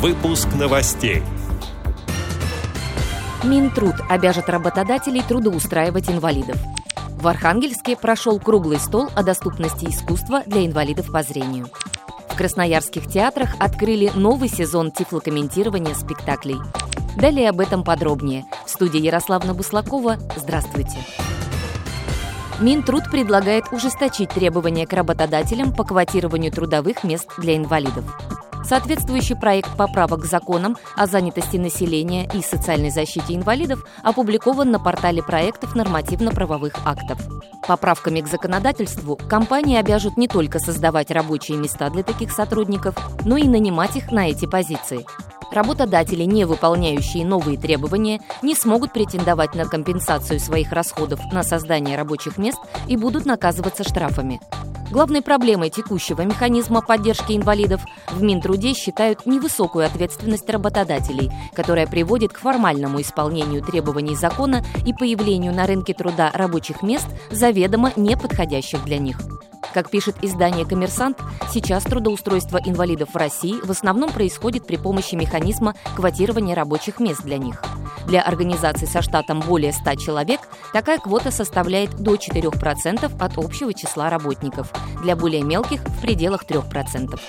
Выпуск новостей. Минтруд обяжет работодателей трудоустраивать инвалидов. В Архангельске прошел круглый стол о доступности искусства для инвалидов по зрению. В красноярских театрах открыли новый сезон тифлокомментирования спектаклей. Далее об этом подробнее. В студии Ярославна Буслакова. Здравствуйте. Минтруд предлагает ужесточить требования к работодателям по квотированию трудовых мест для инвалидов. Соответствующий проект поправок к законам о занятости населения и социальной защите инвалидов опубликован на портале проектов нормативно-правовых актов. Поправками к законодательству компании обяжут не только создавать рабочие места для таких сотрудников, но и нанимать их на эти позиции. Работодатели, не выполняющие новые требования, не смогут претендовать на компенсацию своих расходов на создание рабочих мест и будут наказываться штрафами. Главной проблемой текущего механизма поддержки инвалидов в Минтруде считают невысокую ответственность работодателей, которая приводит к формальному исполнению требований закона и появлению на рынке труда рабочих мест, заведомо неподходящих для них. Как пишет издание «Коммерсант», сейчас трудоустройство инвалидов в России в основном происходит при помощи механизма квотирования рабочих мест для них. Для организаций со штатом более 100 человек такая квота составляет до 4% от общего числа работников, для более мелких – в пределах 3%.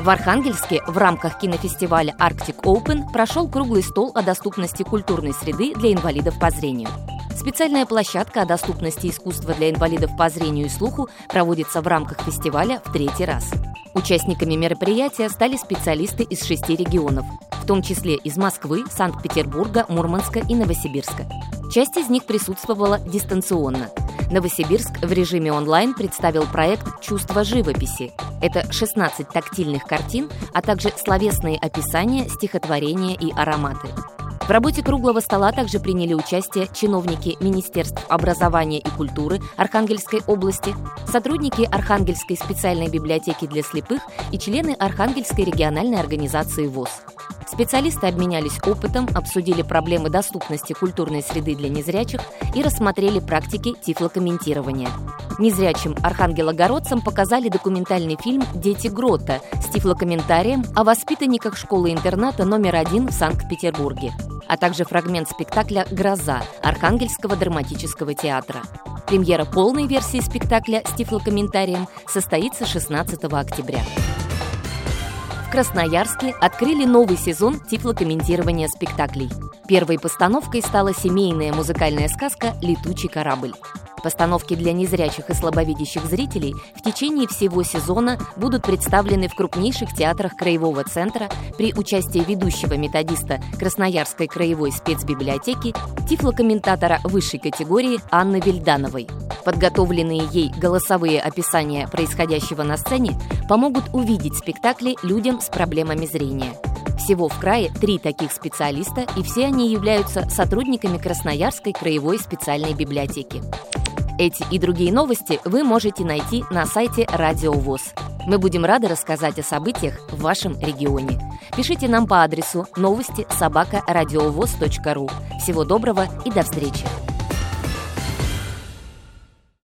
В Архангельске в рамках кинофестиваля Arctic Open прошел круглый стол о доступности культурной среды для инвалидов по зрению. Специальная площадка о доступности искусства для инвалидов по зрению и слуху проводится в рамках фестиваля в третий раз. Участниками мероприятия стали специалисты из шести регионов, том числе из Москвы, Санкт-Петербурга, Мурманска и Новосибирска. Часть из них присутствовала дистанционно. Новосибирск в режиме онлайн представил проект «Чувство живописи». Это 16 тактильных картин, а также словесные описания, стихотворения и ароматы. В работе круглого стола также приняли участие чиновники Министерств образования и культуры Архангельской области, сотрудники Архангельской специальной библиотеки для слепых и члены Архангельской региональной организации ВОЗ. Специалисты обменялись опытом, обсудили проблемы доступности культурной среды для незрячих и рассмотрели практики тифлокомментирования. Незрячим архангелогородцам показали документальный фильм «Дети Грота» с тифлокомментарием о воспитанниках школы-интерната номер один в Санкт-Петербурге а также фрагмент спектакля «Гроза» Архангельского драматического театра. Премьера полной версии спектакля с тифлокомментарием состоится 16 октября. В Красноярске открыли новый сезон тифлокомментирования спектаклей. Первой постановкой стала семейная музыкальная сказка «Летучий корабль». Постановки для незрячих и слабовидящих зрителей в течение всего сезона будут представлены в крупнейших театрах Краевого центра при участии ведущего методиста Красноярской краевой спецбиблиотеки, тифлокомментатора высшей категории Анны Вильдановой. Подготовленные ей голосовые описания происходящего на сцене помогут увидеть спектакли людям с проблемами зрения. Всего в крае три таких специалиста, и все они являются сотрудниками Красноярской краевой специальной библиотеки. Эти и другие новости вы можете найти на сайте Радио ВОЗ. Мы будем рады рассказать о событиях в вашем регионе. Пишите нам по адресу новости собака ру. Всего доброго и до встречи!